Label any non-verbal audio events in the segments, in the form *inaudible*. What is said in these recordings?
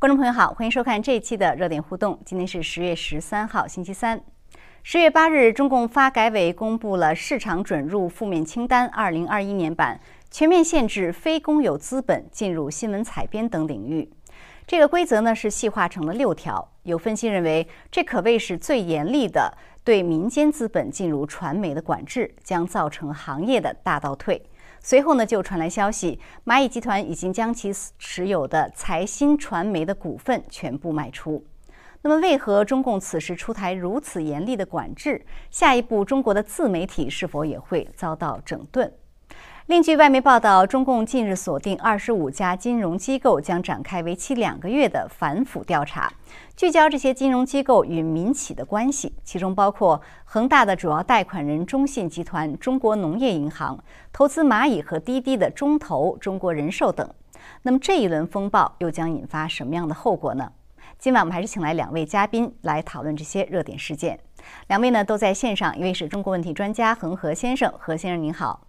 观众朋友好，欢迎收看这一期的热点互动。今天是十月十三号，星期三。十月八日，中共发改委公布了市场准入负面清单二零二一年版，全面限制非公有资本进入新闻采编等领域。这个规则呢是细化成了六条。有分析认为，这可谓是最严厉的对民间资本进入传媒的管制，将造成行业的大倒退。随后呢，就传来消息，蚂蚁集团已经将其持有的财新传媒的股份全部卖出。那么，为何中共此时出台如此严厉的管制？下一步，中国的自媒体是否也会遭到整顿？另据外媒报道，中共近日锁定二十五家金融机构，将展开为期两个月的反腐调查，聚焦这些金融机构与民企的关系，其中包括恒大的主要贷款人中信集团、中国农业银行、投资蚂蚁和滴滴的中投、中国人寿等。那么这一轮风暴又将引发什么样的后果呢？今晚我们还是请来两位嘉宾来讨论这些热点事件。两位呢都在线上，一位是中国问题专家恒河先生，何先生您好。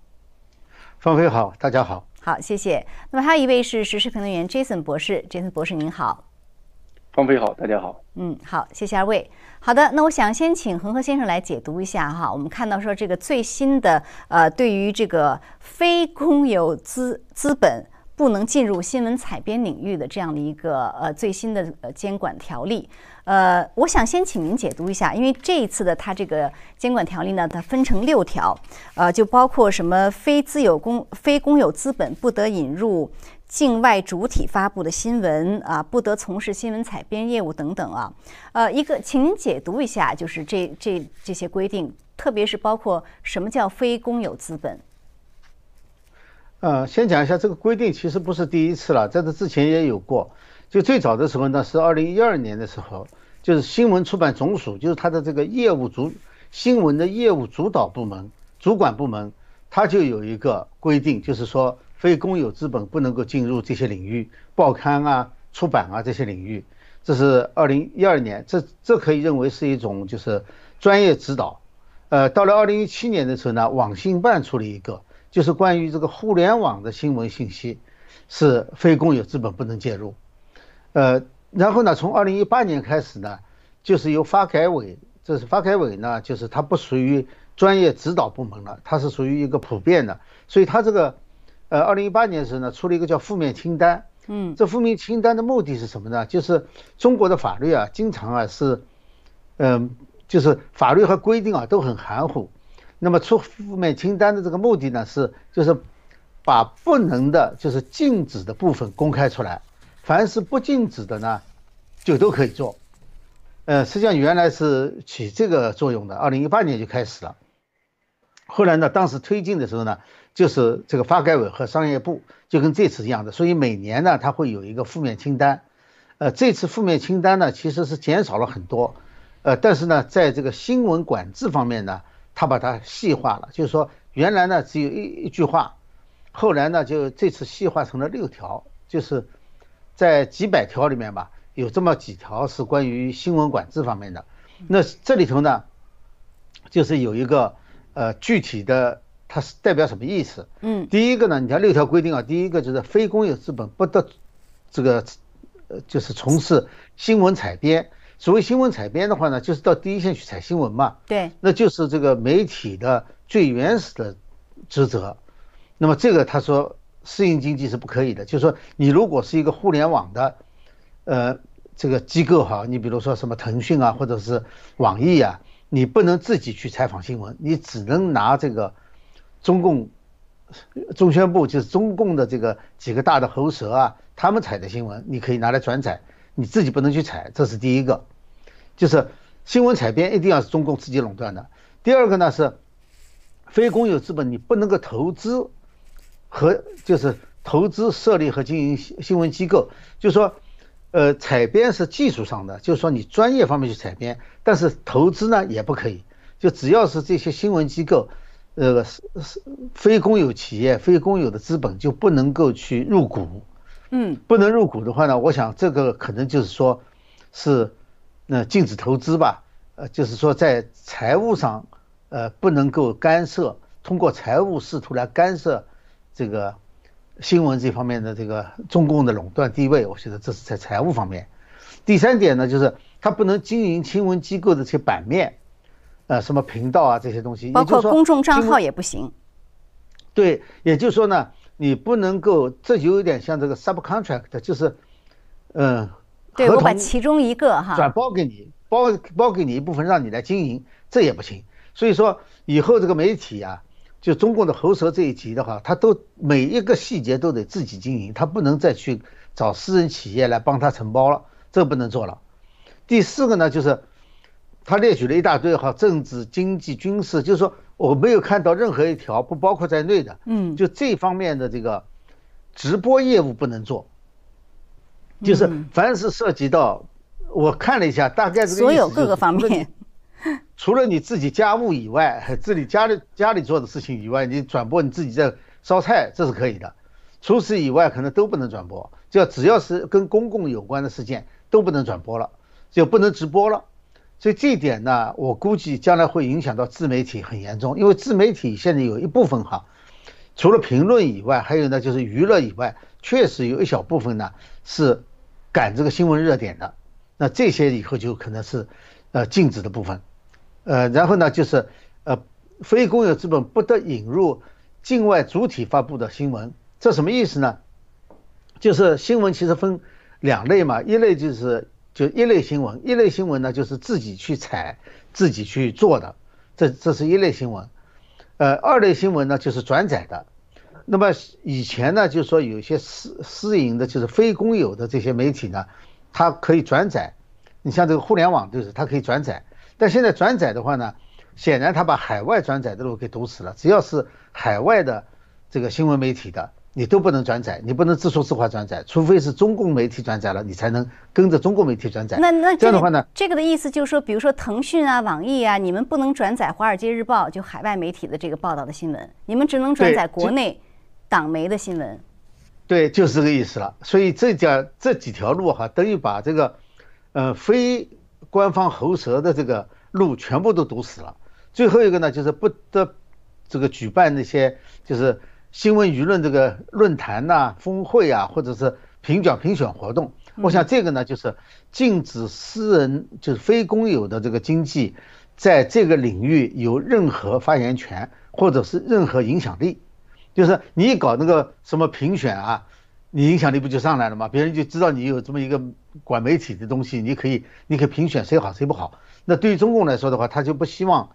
方飞好，大家好，好，谢谢。那么还有一位是时事评论员 Jason 博士，Jason 博士您好，方飞好，大家好，嗯，好，谢谢二位。好的，那我想先请恒河先生来解读一下哈。我们看到说这个最新的呃，对于这个非公有资资本不能进入新闻采编领域的这样的一个呃最新的呃监管条例。呃，我想先请您解读一下，因为这一次的它这个监管条例呢，它分成六条，呃，就包括什么非自有公、非公有资本不得引入境外主体发布的新闻啊，不得从事新闻采编业务等等啊。呃，一个，请您解读一下，就是这这这些规定，特别是包括什么叫非公有资本。呃，先讲一下这个规定，其实不是第一次了，在这之前也有过。就最早的时候呢，是二零一二年的时候，就是新闻出版总署，就是它的这个业务主新闻的业务主导部门、主管部门，它就有一个规定，就是说非公有资本不能够进入这些领域，报刊啊、出版啊这些领域。这是二零一二年，这这可以认为是一种就是专业指导。呃，到了二零一七年的时候呢，网信办出了一个，就是关于这个互联网的新闻信息是非公有资本不能介入。呃，然后呢，从二零一八年开始呢，就是由发改委，这是发改委呢，就是它不属于专业指导部门了，它是属于一个普遍的，所以它这个，呃，二零一八年时呢，出了一个叫负面清单，嗯，这负面清单的目的是什么呢？就是中国的法律啊，经常啊是，嗯，就是法律和规定啊都很含糊，那么出负面清单的这个目的呢是，就是把不能的，就是禁止的部分公开出来。凡是不禁止的呢，就都可以做。呃，实际上原来是起这个作用的，二零一八年就开始了。后来呢，当时推进的时候呢，就是这个发改委和商业部就跟这次一样的，所以每年呢，它会有一个负面清单。呃，这次负面清单呢，其实是减少了很多。呃，但是呢，在这个新闻管制方面呢，它把它细化了，就是说原来呢只有一一句话，后来呢就这次细化成了六条，就是。在几百条里面吧，有这么几条是关于新闻管制方面的。那这里头呢，就是有一个呃具体的，它是代表什么意思？嗯，第一个呢，你看六条规定啊，第一个就是非公有资本不得这个呃就是从事新闻采编。所谓新闻采编的话呢，就是到第一线去采新闻嘛。对，那就是这个媒体的最原始的职责。那么这个他说。私营经济是不可以的，就是说，你如果是一个互联网的，呃，这个机构哈，你比如说什么腾讯啊，或者是网易啊，你不能自己去采访新闻，你只能拿这个中共中宣部，就是中共的这个几个大的喉舌啊，他们采的新闻，你可以拿来转载，你自己不能去采，这是第一个，就是新闻采编一定要是中共自己垄断的。第二个呢是非公有资本，你不能够投资。和就是投资设立和经营新新闻机构，就是说，呃，采编是技术上的，就是说你专业方面去采编，但是投资呢也不可以，就只要是这些新闻机构，呃，是是非公有企业、非公有的资本就不能够去入股，嗯，不能入股的话呢，我想这个可能就是说，是，那禁止投资吧，呃，就是说在财务上，呃，不能够干涉，通过财务试图来干涉。这个，新闻这方面的这个中共的垄断地位，我觉得这是在财务方面。第三点呢，就是它不能经营新闻机构的这些版面，呃，什么频道啊这些东西，包括公众账号也不行。对，也就是说呢，你不能够，这就有点像这个 subcontract，就是，嗯，对我把其中一个哈转包给你，包包给你一部分，让你来经营，这也不行。所以说以后这个媒体啊。就中共的喉舌这一级的话，他都每一个细节都得自己经营，他不能再去找私人企业来帮他承包了，这不能做了。第四个呢，就是他列举了一大堆哈，政治、经济、军事，就是说我没有看到任何一条不包括在内的。嗯，就这方面的这个直播业务不能做，就是凡是涉及到，我看了一下，大概这个所有各个方面。除了你自己家务以外，自己家里家里做的事情以外，你转播你自己在烧菜，这是可以的。除此以外，可能都不能转播。就只要是跟公共有关的事件，都不能转播了，就不能直播了。所以这一点呢，我估计将来会影响到自媒体很严重，因为自媒体现在有一部分哈，除了评论以外，还有呢就是娱乐以外，确实有一小部分呢是赶这个新闻热点的。那这些以后就可能是呃禁止的部分。呃，然后呢，就是呃，非公有资本不得引入境外主体发布的新闻，这什么意思呢？就是新闻其实分两类嘛，一类就是就一类新闻，一类新闻呢就是自己去采、自己去做的，这这是一类新闻。呃，二类新闻呢就是转载的。那么以前呢，就是说有些私私营的，就是非公有的这些媒体呢，它可以转载。你像这个互联网就是它可以转载。但现在转载的话呢，显然它把海外转载的路给堵死了。只要是海外的这个新闻媒体的，你都不能转载，你不能自说自话转载，除非是中共媒体转载了，你才能跟着中共媒体转载。那那这样的话呢？这个的意思就是说，比如说腾讯啊、网易啊，你们不能转载《华尔街日报》就海外媒体的这个报道的新闻，你们只能转载国内党媒的新闻。对，就是这个意思了。所以这家这几条路哈，等于把这个呃非。官方喉舌的这个路全部都堵死了。最后一个呢，就是不得这个举办那些就是新闻舆论这个论坛呐、峰会啊，或者是评奖评选活动。我想这个呢，就是禁止私人就是非公有的这个经济在这个领域有任何发言权或者是任何影响力。就是你一搞那个什么评选啊。你影响力不就上来了吗？别人就知道你有这么一个管媒体的东西，你可以，你可以评选谁好谁不好。那对于中共来说的话，他就不希望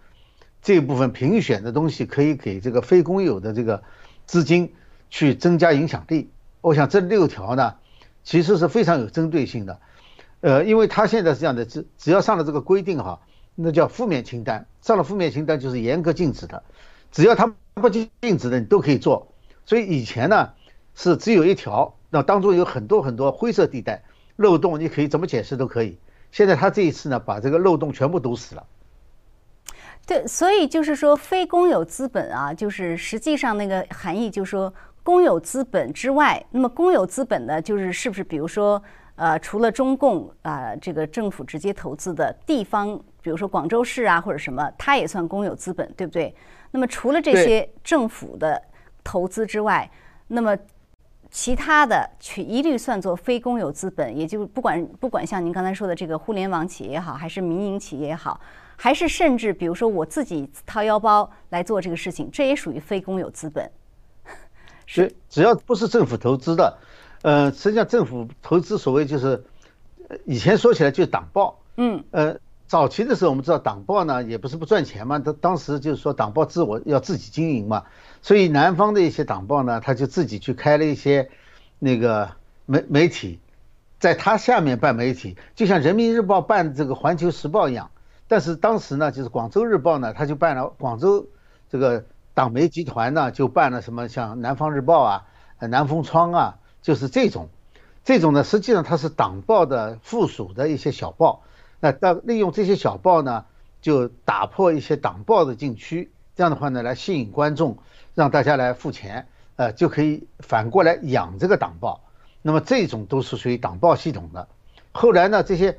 这部分评选的东西可以给这个非公有的这个资金去增加影响力。我想这六条呢，其实是非常有针对性的。呃，因为他现在是这样的，只只要上了这个规定哈，那叫负面清单，上了负面清单就是严格禁止的。只要他不禁止的，你都可以做。所以以前呢。是只有一条，那当中有很多很多灰色地带、漏洞，你可以怎么解释都可以。现在他这一次呢，把这个漏洞全部堵死了。对，所以就是说，非公有资本啊，就是实际上那个含义，就是说公有资本之外，那么公有资本呢，就是是不是比如说，呃，除了中共啊，这个政府直接投资的地方，比如说广州市啊或者什么，它也算公有资本，对不对？那么除了这些政府的投资之外，那么其他的去一律算作非公有资本，也就不管不管像您刚才说的这个互联网企业也好，还是民营企业也好，还是甚至比如说我自己掏腰包来做这个事情，这也属于非公有资本。*laughs* 是，只要不是政府投资的，呃，实际上政府投资所谓就是，以前说起来就是党报，嗯，呃，早期的时候我们知道党报呢也不是不赚钱嘛，他当时就是说党报自我要自己经营嘛。所以南方的一些党报呢，他就自己去开了一些那个媒媒体，在他下面办媒体，就像人民日报办这个环球时报一样。但是当时呢，就是广州日报呢，他就办了广州这个党媒集团呢，就办了什么像南方日报啊、南风窗啊，就是这种，这种呢，实际上它是党报的附属的一些小报。那到利用这些小报呢，就打破一些党报的禁区，这样的话呢，来吸引观众。让大家来付钱，呃，就可以反过来养这个党报。那么这种都是属于党报系统的。后来呢，这些，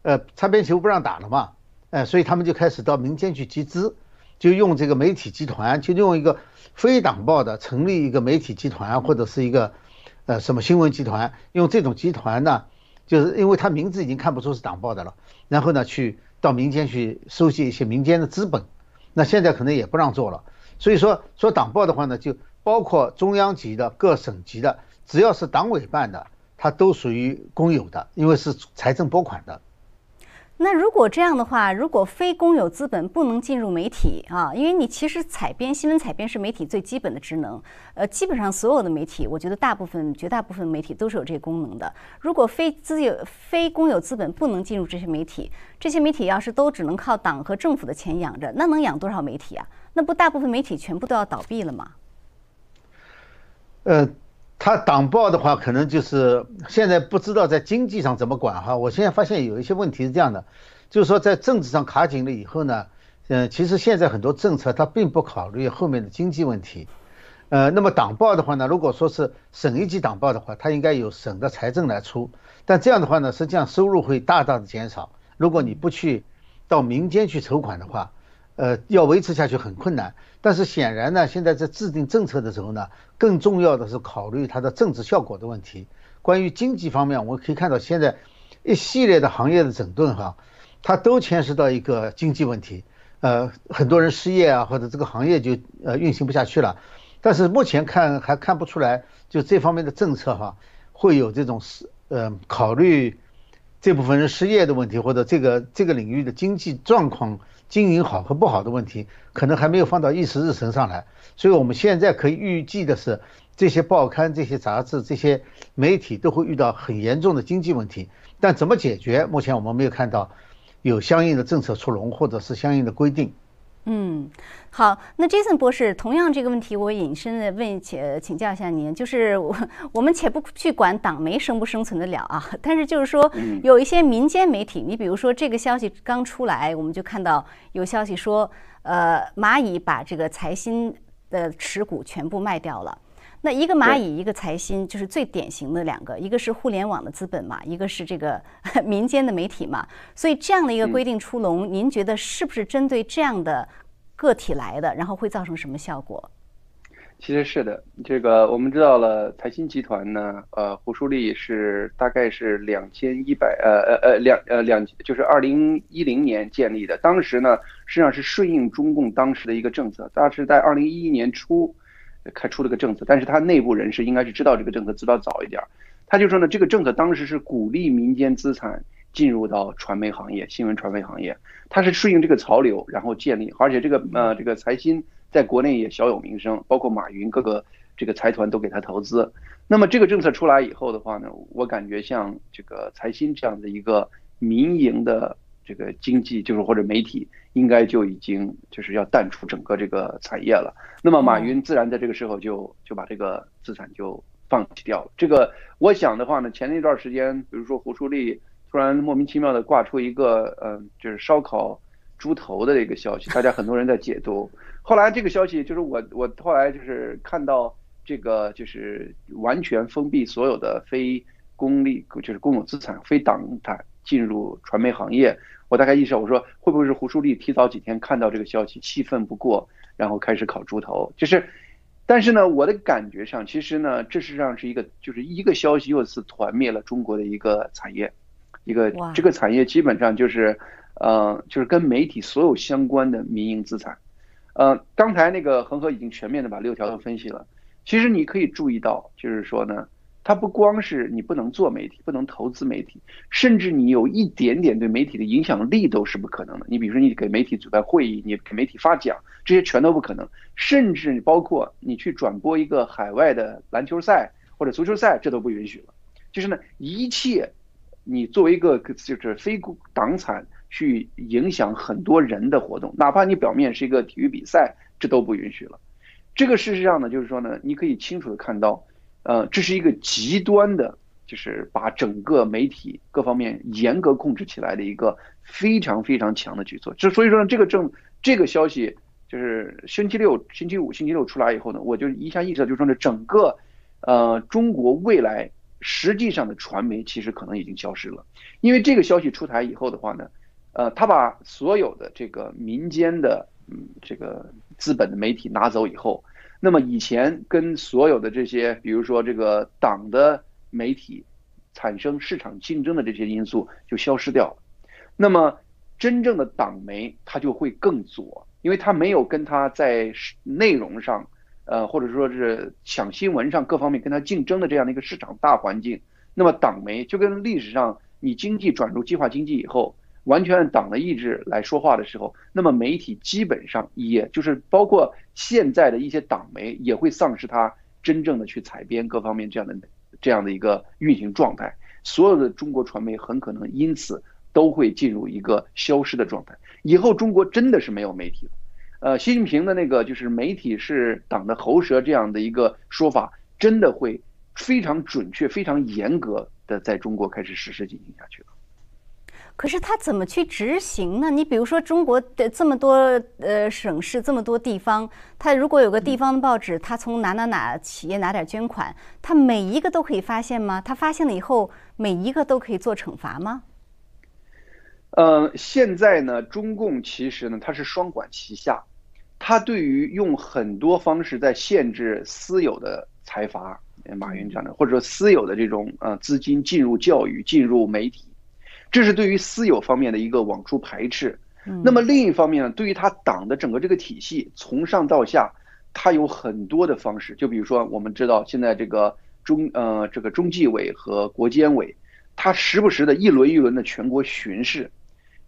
呃，擦边球不让打了嘛，呃，所以他们就开始到民间去集资。就用这个媒体集团，就用一个非党报的成立一个媒体集团或者是一个呃什么新闻集团，用这种集团呢，就是因为他名字已经看不出是党报的了，然后呢去到民间去收集一些民间的资本，那现在可能也不让做了。所以说说党报的话呢，就包括中央级的、各省级的，只要是党委办的，它都属于公有的，因为是财政拨款的。那如果这样的话，如果非公有资本不能进入媒体啊，因为你其实采编新闻采编是媒体最基本的职能，呃，基本上所有的媒体，我觉得大部分、绝大部分媒体都是有这个功能的。如果非资有、非公有资本不能进入这些媒体，这些媒体要是都只能靠党和政府的钱养着，那能养多少媒体啊？那不大部分媒体全部都要倒闭了吗？呃。他党报的话，可能就是现在不知道在经济上怎么管哈。我现在发现有一些问题是这样的，就是说在政治上卡紧了以后呢，嗯，其实现在很多政策它并不考虑后面的经济问题。呃，那么党报的话呢，如果说是省一级党报的话，它应该由省的财政来出，但这样的话呢，实际上收入会大大的减少。如果你不去到民间去筹款的话。呃，要维持下去很困难，但是显然呢，现在在制定政策的时候呢，更重要的是考虑它的政治效果的问题。关于经济方面，我们可以看到现在一系列的行业的整顿哈，它都牵涉到一个经济问题。呃，很多人失业啊，或者这个行业就呃运行不下去了。但是目前看还看不出来，就这方面的政策哈，会有这种是呃考虑这部分人失业的问题，或者这个这个领域的经济状况。经营好和不好的问题，可能还没有放到议事日程上来，所以我们现在可以预计的是，这些报刊、这些杂志、这些媒体都会遇到很严重的经济问题。但怎么解决？目前我们没有看到有相应的政策出笼，或者是相应的规定。嗯，好，那 Jason 博士，同样这个问题，我引申的问且请教一下您，就是我我们且不去管党媒生不生存得了啊，但是就是说有一些民间媒体，你比如说这个消息刚出来，我们就看到有消息说，呃，蚂蚁把这个财新的持股全部卖掉了。那一个蚂蚁，一个财新，就是最典型的两个，一个是互联网的资本嘛，一个是这个 *laughs* 民间的媒体嘛。所以这样的一个规定出笼，您觉得是不是针对这样的个体来的？然后会造成什么效果？其实是的，这个我们知道了，财新集团呢，呃，胡舒立是大概是两千一百呃呃呃两呃两，就是二零一零年建立的，当时呢实际上是顺应中共当时的一个政策，它是在二零一一年初。开出了个政策，但是他内部人士应该是知道这个政策，知道早一点。他就说呢，这个政策当时是鼓励民间资产进入到传媒行业、新闻传媒行业，它是顺应这个潮流，然后建立，而且这个呃这个财新在国内也小有名声，包括马云各个这个财团都给他投资。那么这个政策出来以后的话呢，我感觉像这个财新这样的一个民营的。这个经济就是或者媒体应该就已经就是要淡出整个这个产业了。那么马云自然在这个时候就就把这个资产就放弃掉了。这个我想的话呢，前那段时间，比如说胡舒立突然莫名其妙的挂出一个嗯，就是烧烤猪头的这个消息，大家很多人在解读。后来这个消息就是我我后来就是看到这个就是完全封闭所有的非公立就是公有资产非党产进入传媒行业。我大概意识到，我说会不会是胡舒立提早几天看到这个消息，气愤不过，然后开始烤猪头？就是，但是呢，我的感觉上，其实呢，这实际上是一个，就是一个消息又一次团灭了中国的一个产业，一个这个产业基本上就是，呃，就是跟媒体所有相关的民营资产。呃，刚才那个恒河已经全面的把六条都分析了，其实你可以注意到，就是说呢。它不光是你不能做媒体，不能投资媒体，甚至你有一点点对媒体的影响力都是不可能的。你比如说，你给媒体举办会议，你给媒体发奖，这些全都不可能。甚至包括你去转播一个海外的篮球赛或者足球赛，这都不允许了。就是呢，一切你作为一个就是非党产去影响很多人的活动，哪怕你表面是一个体育比赛，这都不允许了。这个事实上呢，就是说呢，你可以清楚的看到。呃，这是一个极端的，就是把整个媒体各方面严格控制起来的一个非常非常强的举措。就所以说呢，这个政这个消息就是星期六、星期五、星期六出来以后呢，我就一下意识到，就是说呢，整个呃中国未来实际上的传媒其实可能已经消失了，因为这个消息出台以后的话呢，呃，他把所有的这个民间的嗯这个资本的媒体拿走以后，那么以前跟所有的这些，比如说这个党的媒体产生市场竞争的这些因素就消失掉了。那么真正的党媒它就会更左，因为它没有跟它在内容上，呃或者说是抢新闻上各方面跟它竞争的这样的一个市场大环境。那么党媒就跟历史上你经济转入计划经济以后，完全按党的意志来说话的时候，那么媒体基本上也就是包括现在的一些党媒也会丧失它真正的去采编各方面这样的这样的一个运行状态。所有的中国传媒很可能因此都会进入一个消失的状态。以后中国真的是没有媒体了。呃，习近平的那个就是媒体是党的喉舌这样的一个说法，真的会。非常准确、非常严格的在中国开始实施进行下去了。可是他怎么去执行呢？你比如说中国的这么多呃省市、这么多地方，他如果有个地方的报纸，他从哪哪哪企业拿点捐款，他每一个都可以发现吗？他发现了以后，每一个都可以做惩罚吗？呃，现在呢，中共其实呢，它是双管齐下，它对于用很多方式在限制私有的财阀。马云讲的，或者说私有的这种呃资金进入教育、进入媒体，这是对于私有方面的一个往出排斥。那么另一方面呢，对于他党的整个这个体系，从上到下，他有很多的方式。就比如说，我们知道现在这个中呃这个中纪委和国监委，他时不时的一轮一轮的全国巡视，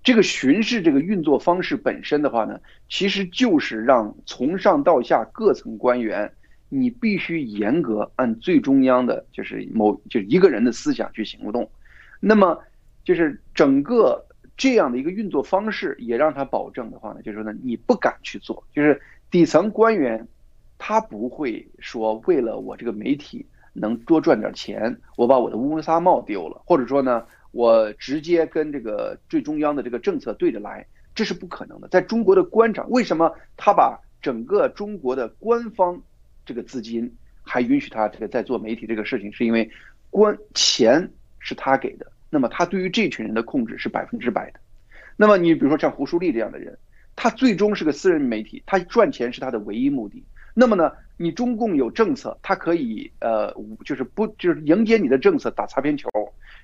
这个巡视这个运作方式本身的话呢，其实就是让从上到下各层官员。你必须严格按最中央的，就是某就是一个人的思想去行动，那么就是整个这样的一个运作方式，也让他保证的话呢，就是说呢，你不敢去做，就是底层官员，他不会说为了我这个媒体能多赚点钱，我把我的乌纱帽丢了，或者说呢，我直接跟这个最中央的这个政策对着来，这是不可能的。在中国的官场，为什么他把整个中国的官方？这个资金还允许他这个在做媒体这个事情，是因为官钱是他给的，那么他对于这群人的控制是百分之百的。那么你比如说像胡舒立这样的人，他最终是个私人媒体，他赚钱是他的唯一目的。那么呢，你中共有政策，他可以呃，就是不就是迎接你的政策打擦边球，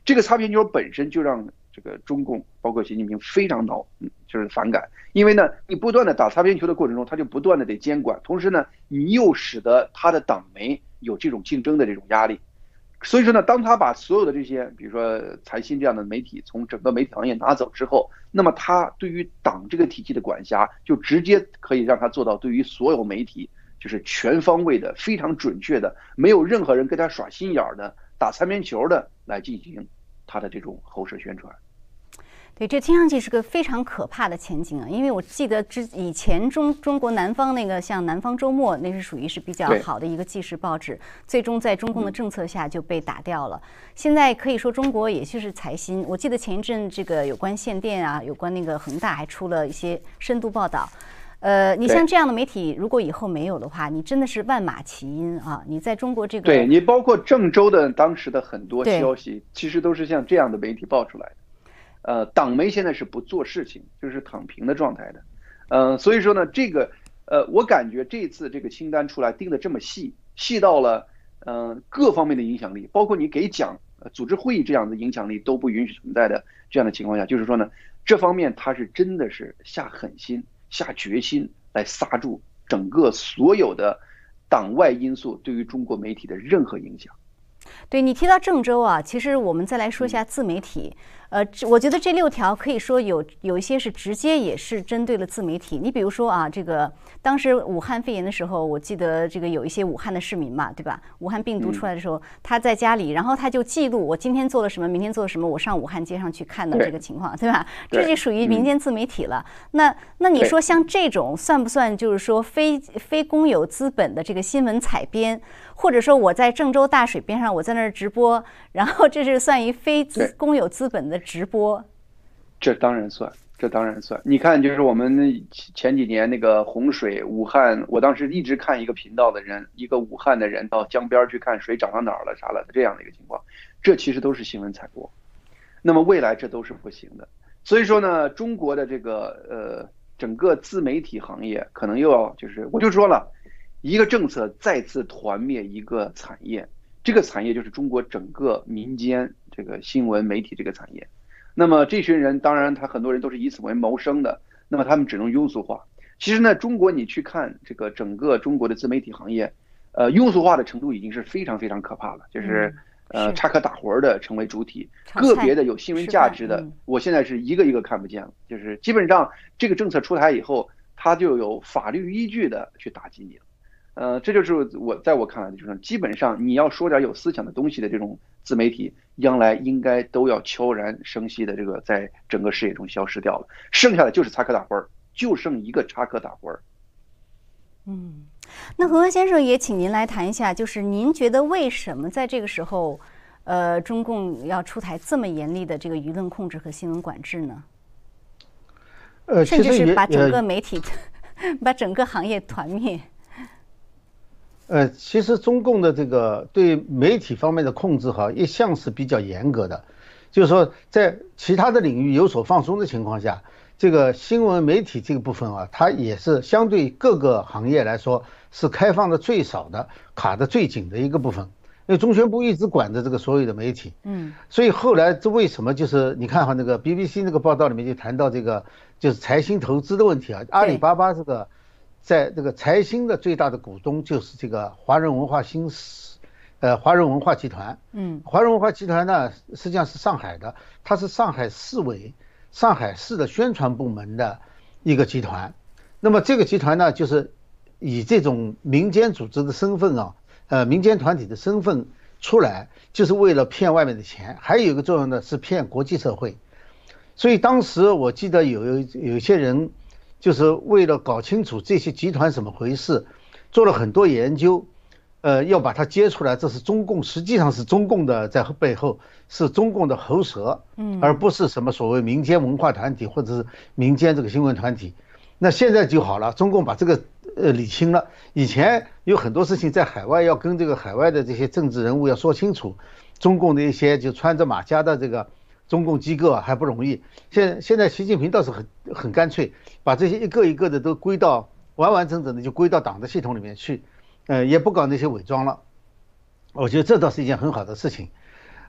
这个擦边球本身就让。这个中共包括习近平非常恼，就是反感，因为呢，你不断的打擦边球的过程中，他就不断的得监管，同时呢，你又使得他的党媒有这种竞争的这种压力，所以说呢，当他把所有的这些，比如说财新这样的媒体从整个媒体行业拿走之后，那么他对于党这个体系的管辖，就直接可以让他做到对于所有媒体就是全方位的、非常准确的，没有任何人跟他耍心眼儿的、打擦边球的来进行。他的这种喉舌宣传，对，这听上去是个非常可怕的前景啊！因为我记得之以前中中国南方那个像《南方周末》，那是属于是比较好的一个纪实报纸，最终在中共的政策下就被打掉了。现在可以说中国也就是财新。我记得前一阵这个有关限电啊，有关那个恒大还出了一些深度报道。呃，你像这样的媒体，如果以后没有的话，你真的是万马齐喑啊！你在中国这个，对你包括郑州的当时的很多消息，其实都是像这样的媒体爆出来的。呃，党媒现在是不做事情，就是躺平的状态的。嗯，所以说呢，这个呃，我感觉这次这个清单出来定的这么细，细到了嗯各方面的影响力，包括你给奖、组织会议这样的影响力都不允许存在的这样的情况下，就是说呢，这方面他是真的是下狠心。下决心来刹住整个所有的党外因素对于中国媒体的任何影响。对你提到郑州啊，其实我们再来说一下自媒体。呃，我觉得这六条可以说有有一些是直接也是针对了自媒体。你比如说啊，这个当时武汉肺炎的时候，我记得这个有一些武汉的市民嘛，对吧？武汉病毒出来的时候，他在家里，然后他就记录我今天做了什么，明天做了什么，我上武汉街上去看到这个情况，对吧？这就属于民间自媒体了。那那你说像这种算不算就是说非非公有资本的这个新闻采编？或者说我在郑州大水边上，我在那儿直播，然后这是算于非资公有资本的直播，这当然算，这当然算。你看，就是我们前几年那个洪水，武汉，我当时一直看一个频道的人，一个武汉的人到江边去看水涨到哪儿了啥了这样的一个情况，这其实都是新闻采播。那么未来这都是不行的。所以说呢，中国的这个呃整个自媒体行业可能又要就是我就说了，一个政策再次团灭一个产业，这个产业就是中国整个民间这个新闻媒体这个产业。那么这群人当然他很多人都是以此为谋生的，那么他们只能庸俗化。其实呢，中国你去看这个整个中国的自媒体行业，呃，庸俗化的程度已经是非常非常可怕了，就是呃插科打诨的成为主体，个别的有新闻价值的，我现在是一个一个看不见了。就是基本上这个政策出台以后，它就有法律依据的去打击你了。呃，这就是我在我看来的，就是基本上你要说点有思想的东西的这种自媒体，将来应该都要悄然生息的这个在整个视野中消失掉了，剩下的就是插科打诨，就剩一个插科打诨。嗯，那何文先生也请您来谈一下，就是您觉得为什么在这个时候，呃，中共要出台这么严厉的这个舆论控制和新闻管制呢？呃，甚至是把整个媒体、*laughs* 把整个行业团灭。呃，其实中共的这个对媒体方面的控制哈，一向是比较严格的，就是说在其他的领域有所放松的情况下，这个新闻媒体这个部分啊，它也是相对各个行业来说是开放的最少的、卡的最紧的一个部分。因为中宣部一直管着这个所有的媒体，嗯，所以后来这为什么就是你看哈那个 BBC 那个报道里面就谈到这个就是财新投资的问题啊，阿里巴巴这个。在这个财新的最大的股东就是这个华人文化新，呃，华人文化集团。嗯，华人文化集团呢，实际上是上海的，它是上海市委、上海市的宣传部门的一个集团。那么这个集团呢，就是以这种民间组织的身份啊，呃，民间团体的身份出来，就是为了骗外面的钱。还有一个作用呢，是骗国际社会。所以当时我记得有有有些人。就是为了搞清楚这些集团怎么回事，做了很多研究，呃，要把它揭出来。这是中共，实际上是中共的在背后，是中共的喉舌，嗯，而不是什么所谓民间文化团体或者是民间这个新闻团体。那现在就好了，中共把这个呃理清了。以前有很多事情在海外要跟这个海外的这些政治人物要说清楚，中共的一些就穿着马甲的这个。中共机构啊还不容易，现现在习近平倒是很很干脆，把这些一个一个的都归到完完整整的就归到党的系统里面去，呃，也不搞那些伪装了。我觉得这倒是一件很好的事情，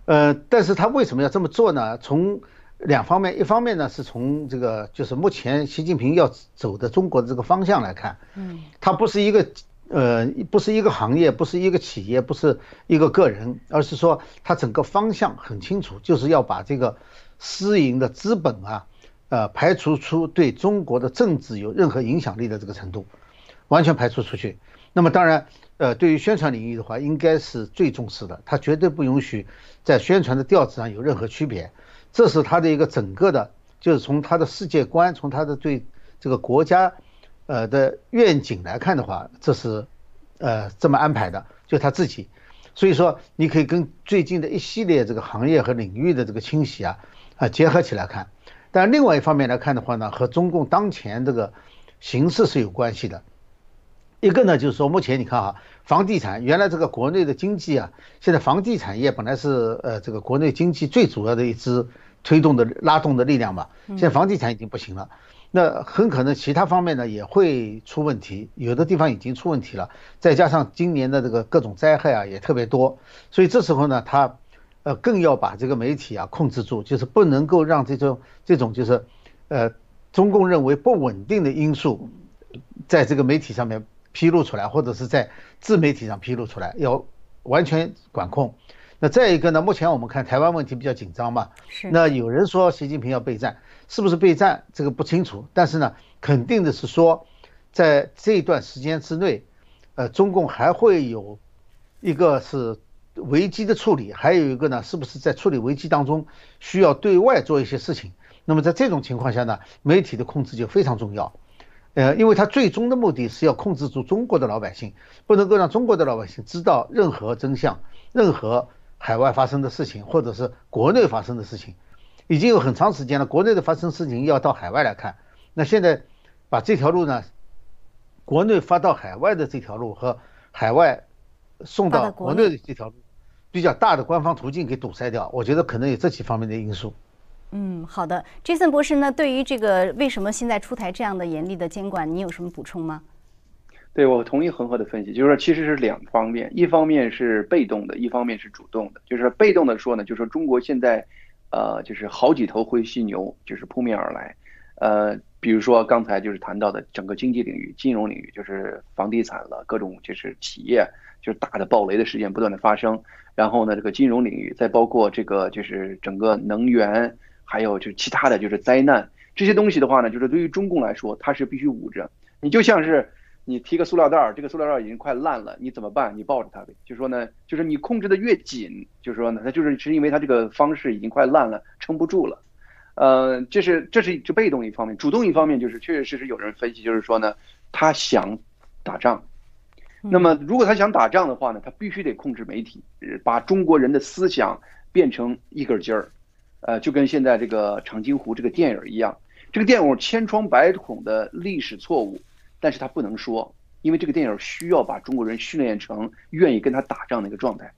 呃，但是他为什么要这么做呢？从两方面，一方面呢是从这个就是目前习近平要走的中国的这个方向来看，嗯，他不是一个。呃，不是一个行业，不是一个企业，不是一个个人，而是说它整个方向很清楚，就是要把这个私营的资本啊，呃，排除出对中国的政治有任何影响力的这个程度，完全排除出去。那么当然，呃，对于宣传领域的话，应该是最重视的，他绝对不允许在宣传的调子上有任何区别。这是他的一个整个的，就是从他的世界观，从他的对这个国家。呃的愿景来看的话，这是，呃这么安排的，就他自己，所以说你可以跟最近的一系列这个行业和领域的这个清洗啊啊结合起来看，但另外一方面来看的话呢，和中共当前这个形势是有关系的。一个呢就是说，目前你看啊，房地产原来这个国内的经济啊，现在房地产业本来是呃这个国内经济最主要的一支推动的拉动的力量嘛，现在房地产已经不行了。那很可能其他方面呢也会出问题，有的地方已经出问题了，再加上今年的这个各种灾害啊也特别多，所以这时候呢，他，呃，更要把这个媒体啊控制住，就是不能够让这种这种就是，呃，中共认为不稳定的因素，在这个媒体上面披露出来，或者是在自媒体上披露出来，要完全管控。那再一个呢，目前我们看台湾问题比较紧张嘛，是。那有人说习近平要备战，是不是备战这个不清楚，但是呢，肯定的是说，在这段时间之内，呃，中共还会有一个是危机的处理，还有一个呢，是不是在处理危机当中需要对外做一些事情？那么在这种情况下呢，媒体的控制就非常重要，呃，因为他最终的目的是要控制住中国的老百姓，不能够让中国的老百姓知道任何真相，任何。海外发生的事情，或者是国内发生的事情，已经有很长时间了。国内的发生事情要到海外来看，那现在把这条路呢，国内发到海外的这条路和海外送到国内的这条路，比较大的官方途径给堵塞掉。我觉得可能有这几方面的因素。嗯，好的，Jason 博士呢，对于这个为什么现在出台这样的严厉的监管，你有什么补充吗？对，我同意恒河的分析，就是说其实是两方面，一方面是被动的，一方面是主动的。就是被动的说呢，就是说中国现在，呃，就是好几头灰犀牛就是扑面而来，呃，比如说刚才就是谈到的整个经济领域、金融领域，就是房地产了，各种就是企业就是大的暴雷的事件不断的发生，然后呢，这个金融领域再包括这个就是整个能源，还有就是其他的就是灾难这些东西的话呢，就是对于中共来说，它是必须捂着，你就像是。你提个塑料袋儿，这个塑料袋儿已经快烂了，你怎么办？你抱着它呗。就说呢，就是你控制的越紧，就是说呢，它就是是因为它这个方式已经快烂了，撑不住了。呃，这是这是这被动一方面，主动一方面就是确确实实有人分析，就是说呢，他想打仗。那么如果他想打仗的话呢，他必须得控制媒体，把中国人的思想变成一根筋儿。呃，就跟现在这个长津湖这个电影一样，这个电影千疮百孔的历史错误。但是他不能说，因为这个电影需要把中国人训练成愿意跟他打仗的一个状态。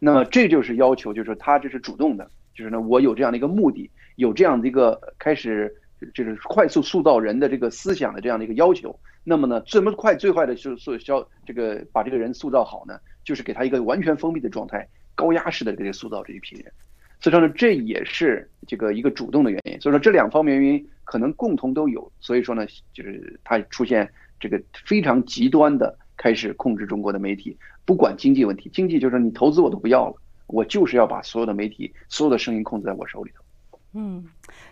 那么这就是要求，就是他这是主动的，就是呢我有这样的一个目的，有这样的一个开始就是快速塑造人的这个思想的这样的一个要求。那么呢，怎么快最快的就是塑消这个把这个人塑造好呢？就是给他一个完全封闭的状态，高压式的这个塑造这一批人。所以说呢，这也是这个一个主动的原因。所以说这两方面原因可能共同都有。所以说呢，就是他出现。这个非常极端的开始控制中国的媒体，不管经济问题，经济就是你投资我都不要了，我就是要把所有的媒体、所有的声音控制在我手里头。嗯，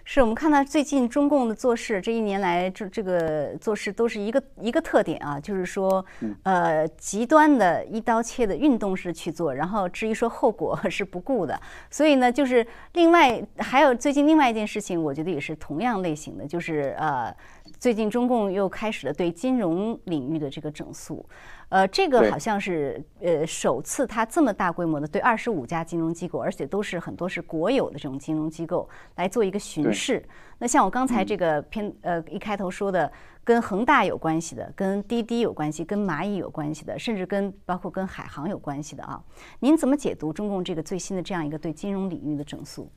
是我们看到最近中共的做事，这一年来这这个做事都是一个一个特点啊，就是说，呃，极端的一刀切的运动式去做，然后至于说后果是不顾的。所以呢，就是另外还有最近另外一件事情，我觉得也是同样类型的，就是呃，最近中共又开始了对金融领域的这个整肃。呃，这个好像是呃首次，它这么大规模的对二十五家金融机构，而且都是很多是国有的这种金融机构来做一个巡视。那像我刚才这个片呃一开头说的，跟恒大有关系的，跟滴滴有关系，跟蚂蚁有关系的，甚至跟包括跟海航有关系的啊，您怎么解读中共这个最新的这样一个对金融领域的整肃？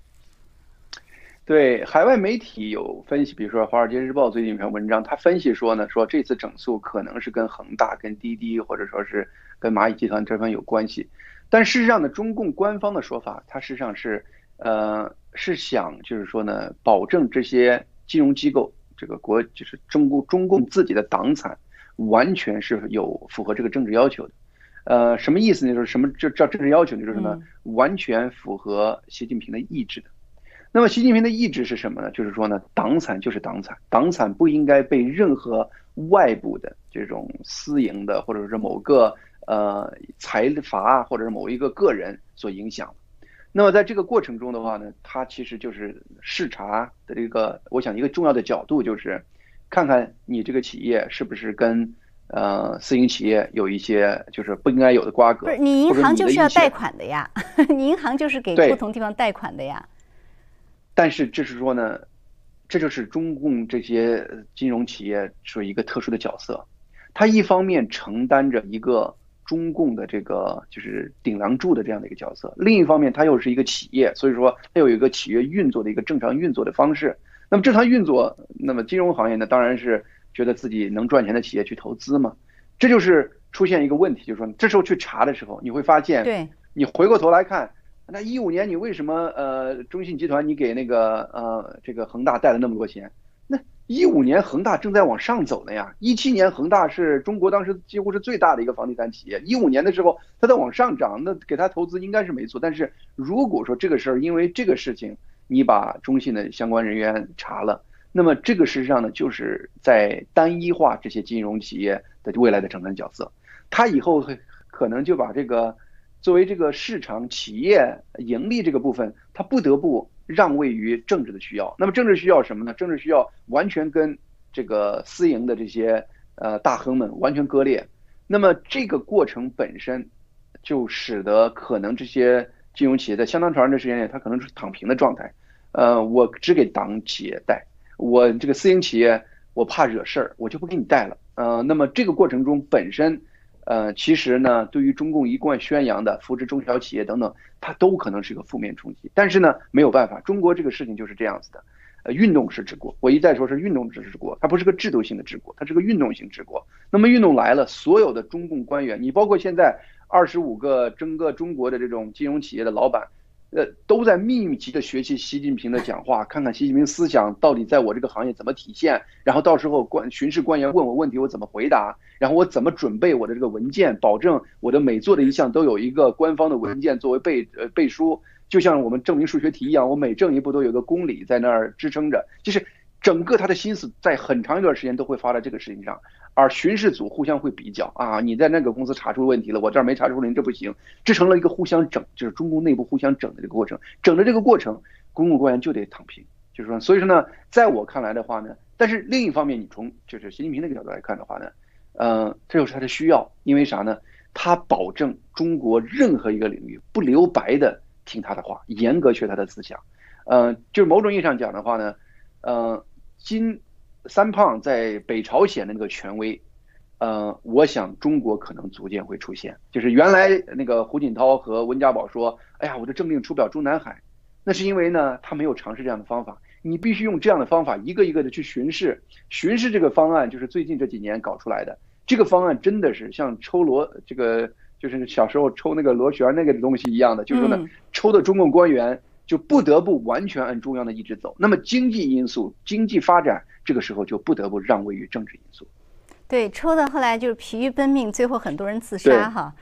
对海外媒体有分析，比如说《华尔街日报》最近一篇文章，他分析说呢，说这次整肃可能是跟恒大、跟滴滴，或者说是跟蚂蚁集团这方有关系。但事实上呢，中共官方的说法，它实际上是，呃，是想就是说呢，保证这些金融机构，这个国就是中共中共自己的党产，完全是有符合这个政治要求的。呃，什么意思呢？就是什么就叫政治要求呢？就是呢，完全符合习近平的意志的。那么习近平的意志是什么呢？就是说呢，党产就是党产，党产不应该被任何外部的这种私营的，或者是某个呃财阀，或者是某一个个人所影响。那么在这个过程中的话呢，他其实就是视察的这个，我想一个重要的角度就是，看看你这个企业是不是跟呃私营企业有一些就是不应该有的瓜葛。不是，你银行就是要贷款的呀，你 *laughs* 银行就是给不同地方贷款的呀。但是就是说呢，这就是中共这些金融企业是一个特殊的角色，它一方面承担着一个中共的这个就是顶梁柱的这样的一个角色，另一方面它又是一个企业，所以说它有一个企业运作的一个正常运作的方式。那么正常运作，那么金融行业呢，当然是觉得自己能赚钱的企业去投资嘛。这就是出现一个问题，就是说这时候去查的时候，你会发现，对，你回过头来看。那一五年你为什么呃中信集团你给那个呃这个恒大贷了那么多钱？那一五年恒大正在往上走呢呀。一七年恒大是中国当时几乎是最大的一个房地产企业。一五年的时候它在往上涨，那给他投资应该是没错。但是如果说这个事儿因为这个事情你把中信的相关人员查了，那么这个事实上呢就是在单一化这些金融企业的未来的承担角色。他以后可能就把这个。作为这个市场企业盈利这个部分，它不得不让位于政治的需要。那么政治需要什么呢？政治需要完全跟这个私营的这些呃大亨们完全割裂。那么这个过程本身，就使得可能这些金融企业在相当长的时间内，它可能是躺平的状态。呃，我只给党企业贷，我这个私营企业我怕惹事儿，我就不给你贷了。呃，那么这个过程中本身。呃，其实呢，对于中共一贯宣扬的扶持中小企业等等，它都可能是一个负面冲击。但是呢，没有办法，中国这个事情就是这样子的，呃，运动式治国，我一再说是运动式治国，它不是个制度性的治国，它是个运动型治国。那么运动来了，所有的中共官员，你包括现在二十五个整个中国的这种金融企业的老板。呃，都在密集的学习习近平的讲话，看看习近平思想到底在我这个行业怎么体现，然后到时候官巡视官员问我问题，我怎么回答，然后我怎么准备我的这个文件，保证我的每做的一项都有一个官方的文件作为背呃背书，就像我们证明数学题一样，我每证一步都有个公理在那儿支撑着，就是整个他的心思在很长一段时间都会发在这个事情上。而巡视组互相会比较啊，你在那个公司查出问题了，我这儿没查出来，你这不行，这成了一个互相整，就是中共内部互相整的这个过程。整的这个过程，公共官员就得躺平，就是说，所以说呢，在我看来的话呢，但是另一方面，你从就是习近平那个角度来看的话呢，嗯，这就是他的需要，因为啥呢？他保证中国任何一个领域不留白的听他的话，严格学他的思想。嗯，就是某种意义上讲的话呢，嗯，今。三胖在北朝鲜的那个权威，呃，我想中国可能逐渐会出现。就是原来那个胡锦涛和温家宝说：“哎呀，我的政令出不了中南海。”那是因为呢，他没有尝试这样的方法。你必须用这样的方法，一个一个的去巡视。巡视这个方案就是最近这几年搞出来的。这个方案真的是像抽螺，这个就是小时候抽那个螺旋那个东西一样的，就是说呢，抽的中共官员就不得不完全按中央的意志走。那么经济因素、经济发展。这个时候就不得不让位于政治因素。对，抽到后来就是疲于奔命，最后很多人自杀哈。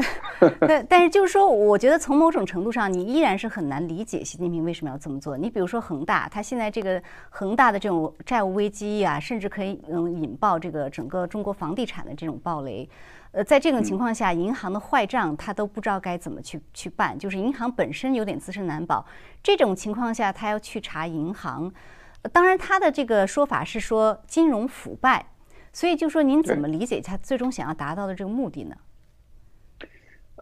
*laughs* 但但是就是说，我觉得从某种程度上，你依然是很难理解习近平为什么要这么做。你比如说恒大，他现在这个恒大的这种债务危机啊，甚至可以嗯引爆这个整个中国房地产的这种暴雷。呃，在这种情况下，银行的坏账他都不知道该怎么去去办，就是银行本身有点自身难保。这种情况下，他要去查银行。当然，他的这个说法是说金融腐败，所以就说您怎么理解他最终想要达到的这个目的呢？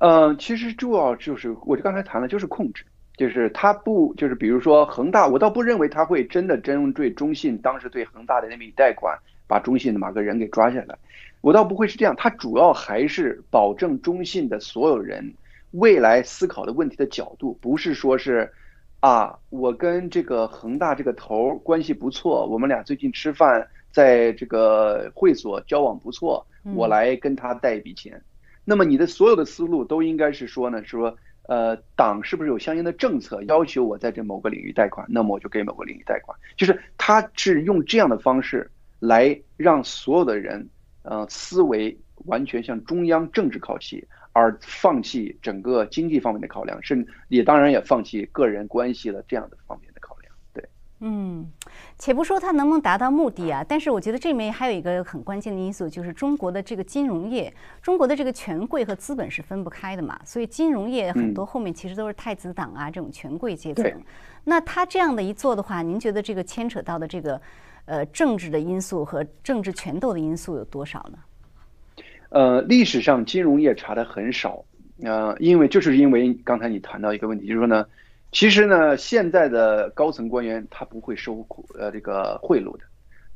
呃，其实主要就是我就刚才谈了，就是控制，就是他不就是比如说恒大，我倒不认为他会真的针对中信当时对恒大的那笔贷款，把中信的某个人给抓下来，我倒不会是这样，他主要还是保证中信的所有人未来思考的问题的角度，不是说是。啊，我跟这个恒大这个头儿关系不错，我们俩最近吃饭，在这个会所交往不错，我来跟他贷一笔钱。那么你的所有的思路都应该是说呢，说呃，党是不是有相应的政策要求我在这某个领域贷款，那么我就给某个领域贷款。就是他是用这样的方式来让所有的人，呃，思维完全向中央政治靠齐。而放弃整个经济方面的考量，甚也当然也放弃个人关系了这样的方面。嗯，且不说它能不能达到目的啊，但是我觉得这里面还有一个很关键的因素，就是中国的这个金融业，中国的这个权贵和资本是分不开的嘛，所以金融业很多后面其实都是太子党啊这种权贵阶层。那他这样的一做的话，您觉得这个牵扯到的这个呃政治的因素和政治权斗的因素有多少呢？呃，历史上金融业查的很少，呃，因为就是因为刚才你谈到一个问题，就是说呢，其实呢，现在的高层官员他不会收呃这个贿赂的，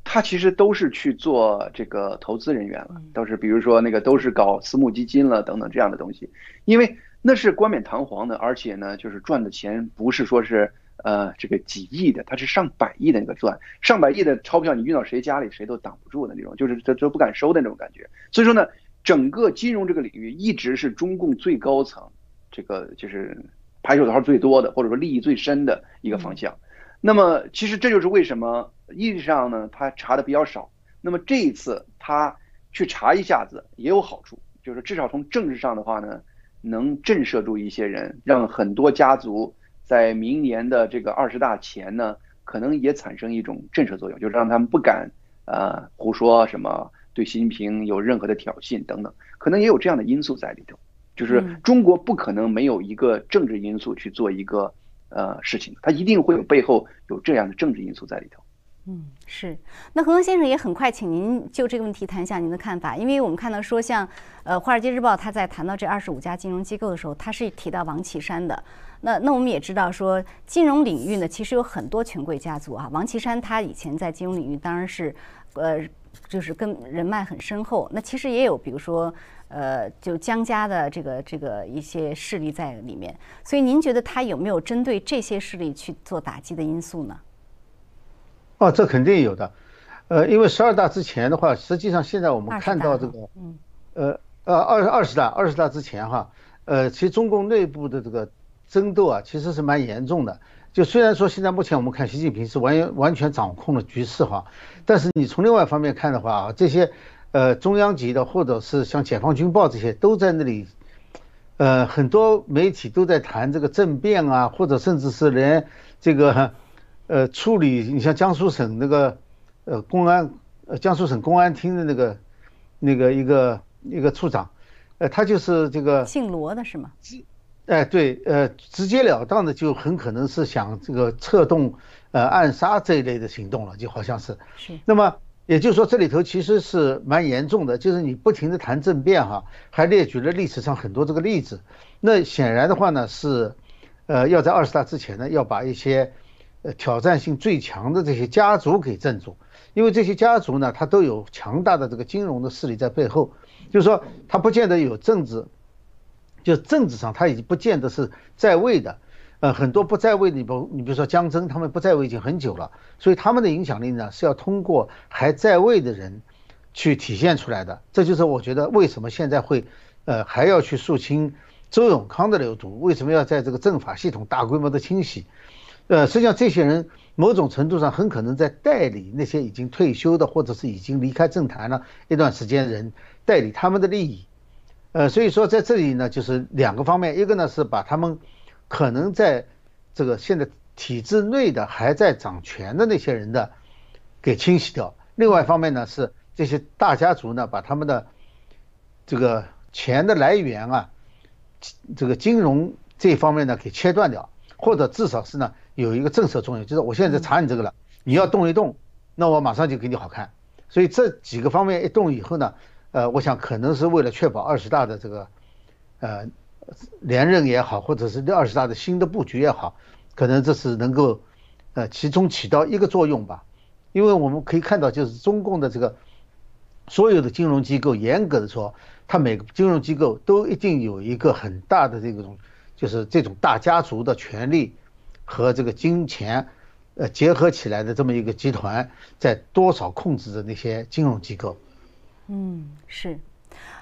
他其实都是去做这个投资人员了，都是比如说那个都是搞私募基金了等等这样的东西，因为那是冠冕堂皇的，而且呢，就是赚的钱不是说是呃这个几亿的，他是上百亿的那个赚，上百亿的钞票你运到谁家里谁都挡不住的那种，就是这都不敢收的那种感觉，所以说呢。整个金融这个领域一直是中共最高层，这个就是拍手套最多的，或者说利益最深的一个方向。那么，其实这就是为什么意义上呢，他查的比较少。那么这一次他去查一下子也有好处，就是至少从政治上的话呢，能震慑住一些人，让很多家族在明年的这个二十大前呢，可能也产生一种震慑作用，就是让他们不敢呃胡说什么。对习近平有任何的挑衅等等，可能也有这样的因素在里头，就是中国不可能没有一个政治因素去做一个呃事情，它一定会有背后有这样的政治因素在里头。嗯，是。那何东先生也很快，请您就这个问题谈一下您的看法，因为我们看到说，像呃《华尔街日报》他在谈到这二十五家金融机构的时候，他是提到王岐山的。那那我们也知道说，金融领域呢，其实有很多权贵家族啊。王岐山他以前在金融领域当然是。呃，就是跟人脉很深厚。那其实也有，比如说，呃，就江家的这个这个一些势力在里面。所以您觉得他有没有针对这些势力去做打击的因素呢？哦，这肯定有的。呃，因为十二大之前的话，实际上现在我们看到这个，嗯，呃呃，二二十大二十大之前哈，呃，其实中共内部的这个争斗啊，其实是蛮严重的。就虽然说现在目前我们看习近平是完完全掌控了局势哈，但是你从另外一方面看的话啊，这些呃中央级的或者是像解放军报这些都在那里，呃，很多媒体都在谈这个政变啊，或者甚至是连这个呃处理，你像江苏省那个。呃，公安，呃，江苏省公安厅的那个，那个一个一个处长，呃，他就是这个姓罗的是吗？哎，对，呃，直截了当的就很可能是想这个策动呃暗杀这一类的行动了，就好像是。是。那么也就是说，这里头其实是蛮严重的，就是你不停的谈政变哈，还列举了历史上很多这个例子。那显然的话呢，是，呃，要在二十大之前呢，要把一些呃挑战性最强的这些家族给镇住。因为这些家族呢，他都有强大的这个金融的势力在背后，就是说他不见得有政治，就政治上他已经不见得是在位的，呃，很多不在位的，你不，你比如说江征，他们不在位已经很久了，所以他们的影响力呢是要通过还在位的人去体现出来的。这就是我觉得为什么现在会，呃，还要去肃清周永康的流毒，为什么要在这个政法系统大规模的清洗？呃，实际上这些人。某种程度上很可能在代理那些已经退休的或者是已经离开政坛了一段时间的人，代理他们的利益，呃，所以说在这里呢，就是两个方面，一个呢是把他们可能在这个现在体制内的还在掌权的那些人的给清洗掉，另外一方面呢是这些大家族呢把他们的这个钱的来源啊，这个金融这方面呢给切断掉，或者至少是呢。有一个政策作用，就是我现在在查你这个了，你要动一动，那我马上就给你好看。所以这几个方面一动以后呢，呃，我想可能是为了确保二十大的这个，呃，连任也好，或者是二十大的新的布局也好，可能这是能够，呃，其中起到一个作用吧。因为我们可以看到，就是中共的这个所有的金融机构，严格的说，它每个金融机构都一定有一个很大的这种，就是这种大家族的权利。和这个金钱，呃，结合起来的这么一个集团，在多少控制着那些金融机构？嗯，是，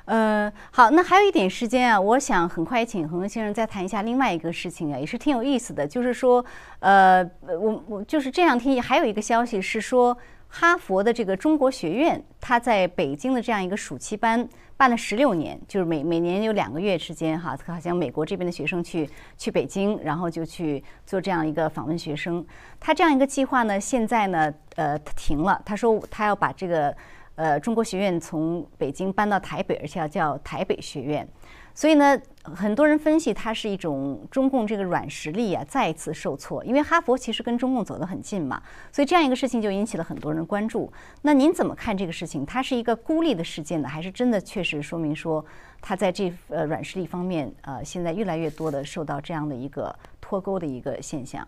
呃，好，那还有一点时间啊，我想很快请恒恒先生再谈一下另外一个事情啊，也是挺有意思的，就是说，呃，我我就是这两天还有一个消息是说。哈佛的这个中国学院，它在北京的这样一个暑期班办了十六年，就是每每年有两个月时间哈，好像美国这边的学生去去北京，然后就去做这样一个访问学生。他这样一个计划呢，现在呢，呃，停了。他说他要把这个呃中国学院从北京搬到台北，而且要叫台北学院。所以呢，很多人分析它是一种中共这个软实力啊再次受挫，因为哈佛其实跟中共走得很近嘛，所以这样一个事情就引起了很多人关注。那您怎么看这个事情？它是一个孤立的事件呢，还是真的确实说明说它在这呃软实力方面呃现在越来越多的受到这样的一个脱钩的一个现象？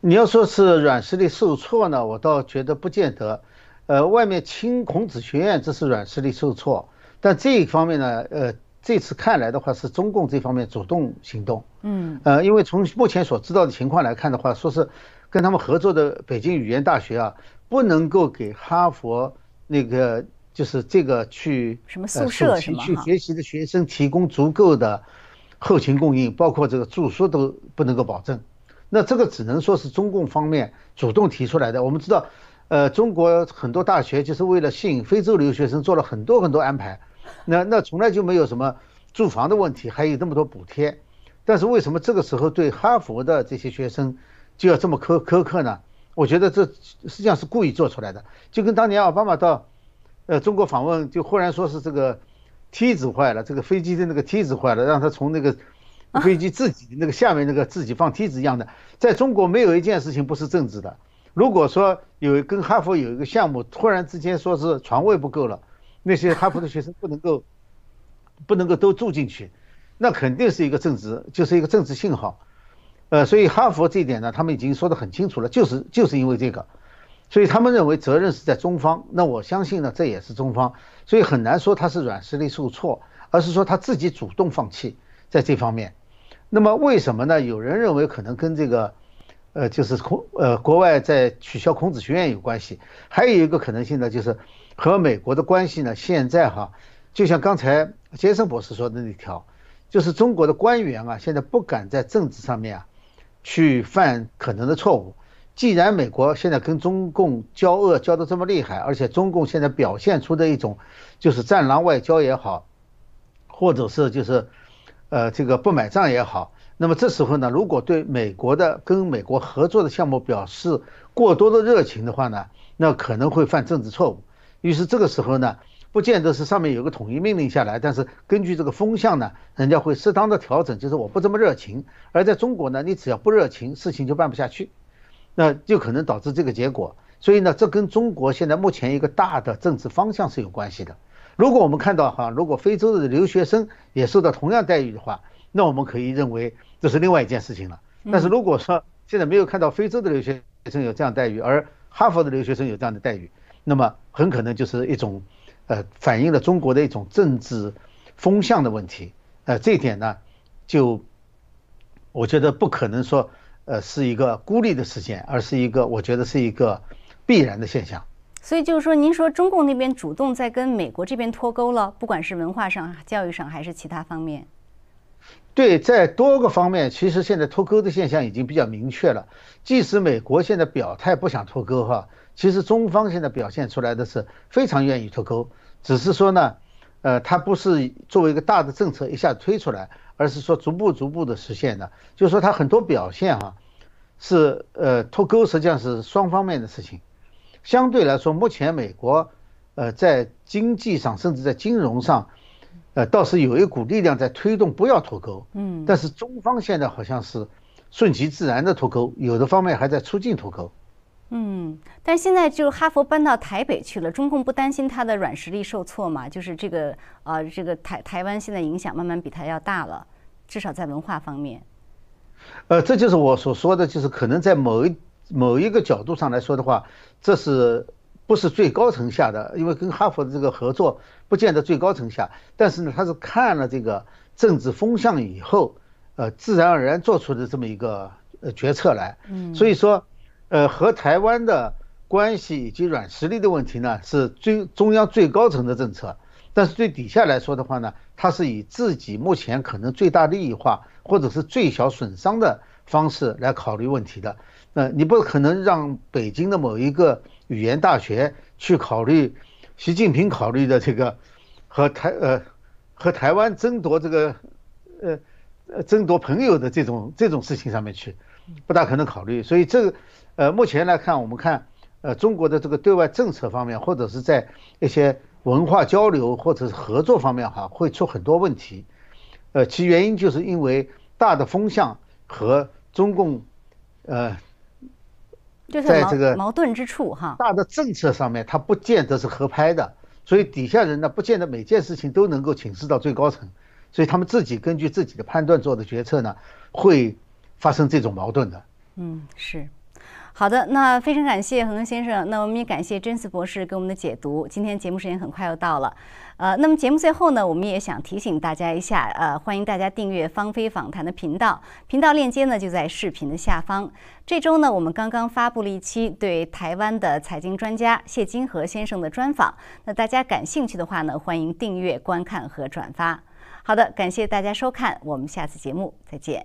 你要说是软实力受挫呢，我倒觉得不见得。呃，外面清孔子学院这是软实力受挫，但这一方面呢，呃。这次看来的话，是中共这方面主动行动。嗯，呃，因为从目前所知道的情况来看的话，说是跟他们合作的北京语言大学啊，不能够给哈佛那个就是这个去什么宿舍什么去学习的学生提供足够的后勤供应，包括这个住宿都不能够保证。那这个只能说是中共方面主动提出来的。我们知道，呃，中国很多大学就是为了吸引非洲留学生做了很多很多安排。那那从来就没有什么住房的问题，还有那么多补贴，但是为什么这个时候对哈佛的这些学生就要这么苛苛刻呢？我觉得这实际上是故意做出来的，就跟当年奥巴马到呃中国访问，就忽然说是这个梯子坏了，这个飞机的那个梯子坏了，让他从那个 *laughs* 飞机自己那个下面那个自己放梯子一样的，在中国没有一件事情不是政治的。如果说有跟哈佛有一个项目，突然之间说是床位不够了。那些哈佛的学生不能够，*laughs* 不能够都住进去，那肯定是一个政治，就是一个政治信号，呃，所以哈佛这一点呢，他们已经说得很清楚了，就是就是因为这个，所以他们认为责任是在中方。那我相信呢，这也是中方，所以很难说他是软实力受挫，而是说他自己主动放弃在这方面。那么为什么呢？有人认为可能跟这个，呃，就是孔呃国外在取消孔子学院有关系。还有一个可能性呢，就是和美国的关系呢，现在哈，就像刚才杰森博士说的那条，就是中国的官员啊，现在不敢在政治上面啊，去犯可能的错误。既然美国现在跟中共交恶交得这么厉害，而且中共现在表现出的一种就是战狼外交也好，或者是就是。呃，这个不买账也好，那么这时候呢，如果对美国的跟美国合作的项目表示过多的热情的话呢，那可能会犯政治错误。于是这个时候呢，不见得是上面有个统一命令下来，但是根据这个风向呢，人家会适当的调整，就是我不这么热情。而在中国呢，你只要不热情，事情就办不下去，那就可能导致这个结果。所以呢，这跟中国现在目前一个大的政治方向是有关系的。如果我们看到哈，如果非洲的留学生也受到同样待遇的话，那我们可以认为这是另外一件事情了。但是如果说现在没有看到非洲的留学生有这样待遇，而哈佛的留学生有这样的待遇，那么很可能就是一种，呃，反映了中国的一种政治风向的问题。呃，这一点呢，就我觉得不可能说，呃，是一个孤立的事件，而是一个我觉得是一个必然的现象。所以就是说，您说中共那边主动在跟美国这边脱钩了，不管是文化上、教育上还是其他方面。对，在多个方面，其实现在脱钩的现象已经比较明确了。即使美国现在表态不想脱钩，哈，其实中方现在表现出来的是非常愿意脱钩，只是说呢，呃，它不是作为一个大的政策一下推出来，而是说逐步逐步的实现的。就是说，它很多表现哈，是呃脱钩实际上是双方面的事情。相对来说，目前美国，呃，在经济上甚至在金融上，呃，倒是有一股力量在推动不要脱钩。嗯。但是中方现在好像是顺其自然的脱钩，有的方面还在促进脱钩。嗯。但现在就哈佛搬到台北去了，中共不担心他的软实力受挫吗？就是这个呃，这个台台湾现在影响慢慢比他要大了，至少在文化方面。呃，这就是我所说的，就是可能在某一。某一个角度上来说的话，这是不是最高层下的？因为跟哈佛的这个合作不见得最高层下，但是呢，他是看了这个政治风向以后，呃，自然而然做出的这么一个呃决策来。嗯，所以说，呃，和台湾的关系以及软实力的问题呢，是最中央最高层的政策，但是对底下来说的话呢，他是以自己目前可能最大利益化或者是最小损伤的方式来考虑问题的。呃，你不可能让北京的某一个语言大学去考虑习近平考虑的这个和台呃和台湾争夺这个呃呃争夺朋友的这种这种事情上面去，不大可能考虑。所以这个呃目前来看，我们看呃中国的这个对外政策方面，或者是在一些文化交流或者是合作方面哈，会出很多问题。呃，其原因就是因为大的风向和中共呃。在这个矛盾之处哈，大的政策上面，它不见得是合拍的，所以底下人呢，不见得每件事情都能够请示到最高层，所以他们自己根据自己的判断做的决策呢，会发生这种矛盾的。嗯，是。好的，那非常感谢恒恒先生，那我们也感谢甄斯博士给我们的解读。今天节目时间很快又到了，呃，那么节目最后呢，我们也想提醒大家一下，呃，欢迎大家订阅芳菲访谈的频道，频道链接呢就在视频的下方。这周呢，我们刚刚发布了一期对台湾的财经专家谢金河先生的专访，那大家感兴趣的话呢，欢迎订阅、观看和转发。好的，感谢大家收看，我们下次节目再见。